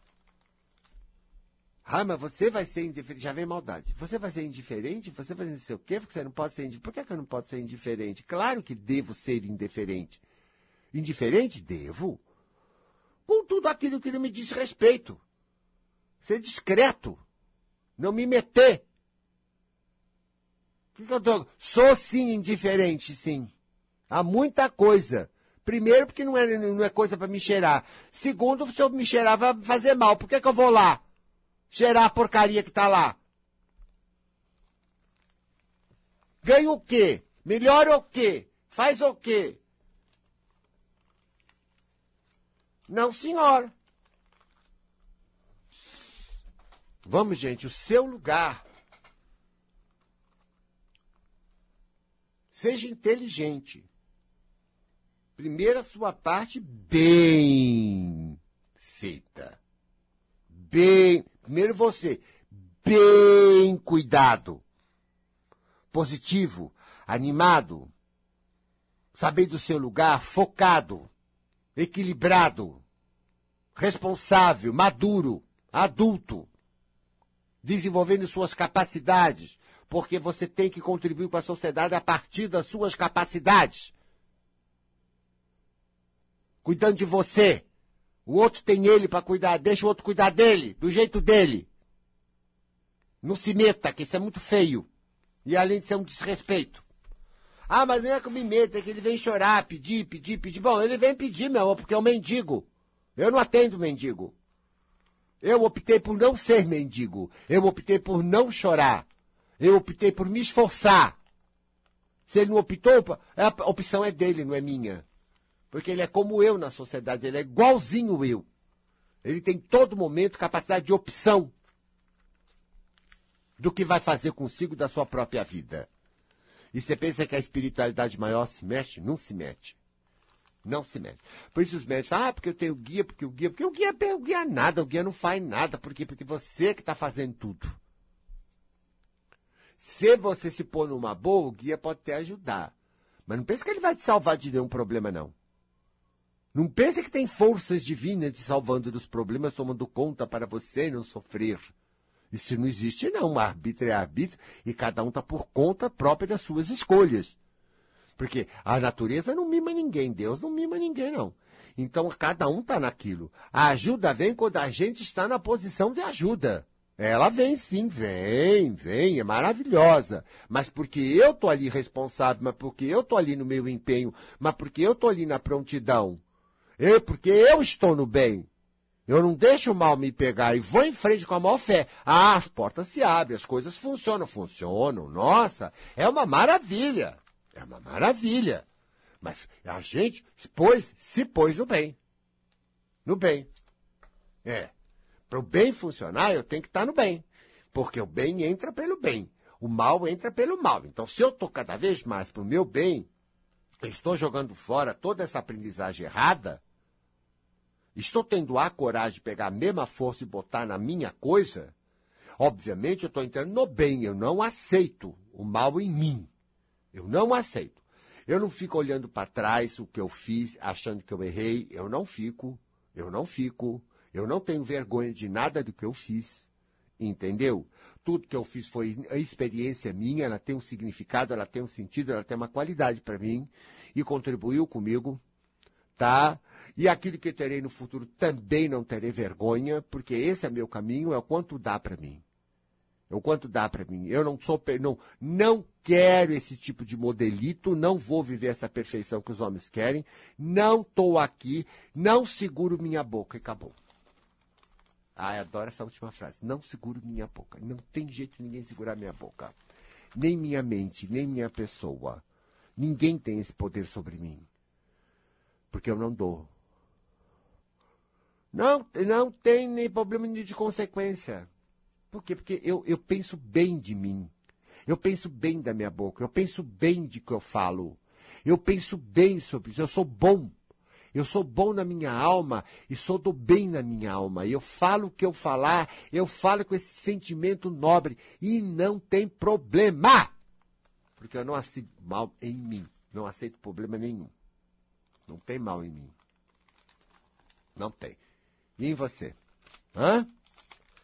Ah, mas você vai ser indiferente. Já vem maldade. Você vai ser indiferente? Você vai dizer o quê? Porque você não pode ser indiferente. Por que, que eu não posso ser indiferente? Claro que devo ser indiferente. Indiferente? Devo com tudo aquilo que ele me diz respeito. Ser discreto. Não me meter. Que que eu tô? Sou sim indiferente, sim. Há muita coisa. Primeiro, porque não é, não é coisa para me cheirar. Segundo, se eu me cheirar, vai fazer mal. Por que, que eu vou lá? Cheirar a porcaria que tá lá. Ganha o quê? Melhora o quê? Faz o quê? Não, senhor. Vamos, gente, o seu lugar. Seja inteligente. primeiro a sua parte bem feita. Bem, primeiro você, bem cuidado. Positivo, animado, sabendo do seu lugar, focado, equilibrado, responsável, maduro, adulto, desenvolvendo suas capacidades, porque você tem que contribuir com a sociedade a partir das suas capacidades. Cuidando de você. O outro tem ele para cuidar, deixa o outro cuidar dele, do jeito dele. Não se meta, que isso é muito feio. E além de ser um desrespeito. Ah, mas não é que eu me meta, é que ele vem chorar, pedir, pedir, pedir. Bom, ele vem pedir, meu amor, porque é um mendigo. Eu não atendo mendigo. Eu optei por não ser mendigo. Eu optei por não chorar. Eu optei por me esforçar. Se ele não optou, a opção é dele, não é minha. Porque ele é como eu na sociedade, ele é igualzinho eu. Ele tem todo momento capacidade de opção do que vai fazer consigo da sua própria vida. E você pensa que a espiritualidade maior se mexe? Não se mete. Não se mete. Por isso os médicos falam, ah, porque eu tenho guia, porque o guia, porque o guia, o guia nada, o guia não faz nada. Por quê? Porque você que está fazendo tudo. Se você se pôr numa boa, o guia pode te ajudar. Mas não pense que ele vai te salvar de nenhum problema, não. Não pense que tem forças divinas te salvando dos problemas, tomando conta para você não sofrer. Isso não existe, não. Arbítrio é arbítrio e cada um está por conta própria das suas escolhas. Porque a natureza não mima ninguém, Deus não mima ninguém, não. Então cada um está naquilo. A ajuda vem quando a gente está na posição de ajuda. Ela vem sim, vem, vem, é maravilhosa. Mas porque eu tô ali responsável, mas porque eu tô ali no meu empenho, mas porque eu tô ali na prontidão. Eu, porque eu estou no bem. Eu não deixo o mal me pegar e vou em frente com a maior fé. Ah, as portas se abrem, as coisas funcionam, funcionam. Nossa, é uma maravilha. É uma maravilha. Mas a gente pôs, se pôs no bem. No bem. É. Para o bem funcionar, eu tenho que estar no bem. Porque o bem entra pelo bem. O mal entra pelo mal. Então, se eu estou cada vez mais para o meu bem, eu estou jogando fora toda essa aprendizagem errada, estou tendo a coragem de pegar a mesma força e botar na minha coisa, obviamente eu estou entrando no bem. Eu não aceito o mal em mim. Eu não aceito. Eu não fico olhando para trás o que eu fiz, achando que eu errei. Eu não fico. Eu não fico. Eu não tenho vergonha de nada do que eu fiz. Entendeu? Tudo que eu fiz foi experiência minha, ela tem um significado, ela tem um sentido, ela tem uma qualidade para mim e contribuiu comigo, tá? E aquilo que terei no futuro também não terei vergonha, porque esse é meu caminho, é o quanto dá para mim. O quanto dá para mim. Eu não sou não não quero esse tipo de modelito, não vou viver essa perfeição que os homens querem, não estou aqui, não seguro minha boca e acabou. Ah, adoro essa última frase. Não seguro minha boca. Não tem jeito de ninguém segurar minha boca. Nem minha mente, nem minha pessoa. Ninguém tem esse poder sobre mim. Porque eu não dou. Não, não tem nem problema de consequência. Por quê? Porque eu, eu penso bem de mim. Eu penso bem da minha boca. Eu penso bem de que eu falo. Eu penso bem sobre isso. Eu sou bom. Eu sou bom na minha alma e sou do bem na minha alma. Eu falo o que eu falar, eu falo com esse sentimento nobre e não tem problema. Porque eu não aceito mal em mim. Não aceito problema nenhum. Não tem mal em mim. Não tem. E em você? Hã?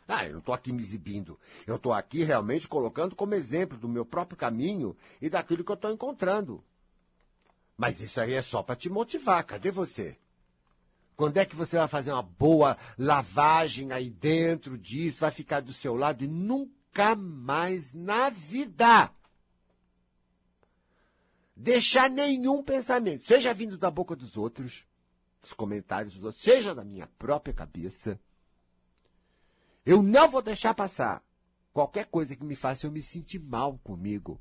Ah, eu não estou aqui me exibindo. Eu estou aqui realmente colocando como exemplo do meu próprio caminho e daquilo que eu estou encontrando. Mas isso aí é só para te motivar. Cadê você? Quando é que você vai fazer uma boa lavagem aí dentro disso, vai ficar do seu lado e nunca mais na vida deixar nenhum pensamento, seja vindo da boca dos outros, dos comentários dos outros, seja da minha própria cabeça. Eu não vou deixar passar qualquer coisa que me faça eu me sentir mal comigo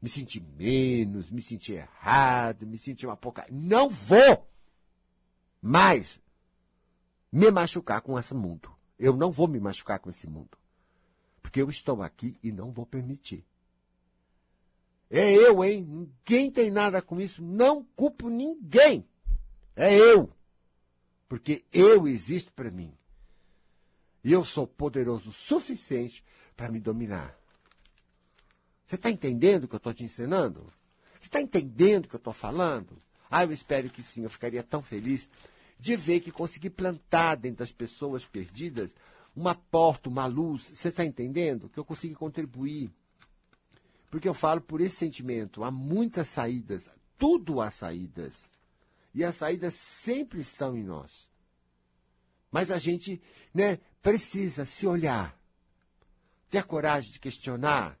me sentir menos, me sentir errado, me sentir uma pouca. Não vou mais me machucar com esse mundo. Eu não vou me machucar com esse mundo. Porque eu estou aqui e não vou permitir. É eu, hein? Ninguém tem nada com isso. Não culpo ninguém. É eu. Porque eu existo para mim. E eu sou poderoso o suficiente para me dominar. Você está entendendo o que eu estou te ensinando? Você está entendendo o que eu estou falando? Ah, eu espero que sim. Eu ficaria tão feliz de ver que consegui plantar dentro das pessoas perdidas uma porta, uma luz. Você está entendendo? Que eu consegui contribuir. Porque eu falo por esse sentimento. Há muitas saídas. Tudo há saídas. E as saídas sempre estão em nós. Mas a gente né, precisa se olhar. Ter coragem de questionar.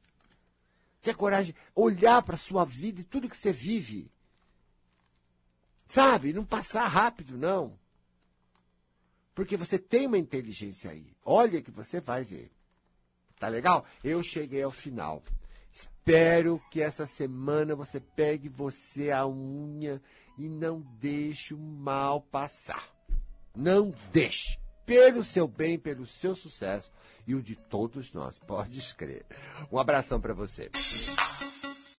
Ter coragem de olhar para a sua vida e tudo que você vive. Sabe? Não passar rápido, não. Porque você tem uma inteligência aí. Olha que você vai ver. Tá legal? Eu cheguei ao final. Espero que essa semana você pegue você a unha e não deixe o mal passar. Não deixe. Pelo seu bem, pelo seu sucesso e o de todos nós. Pode escrever. Um abração para você.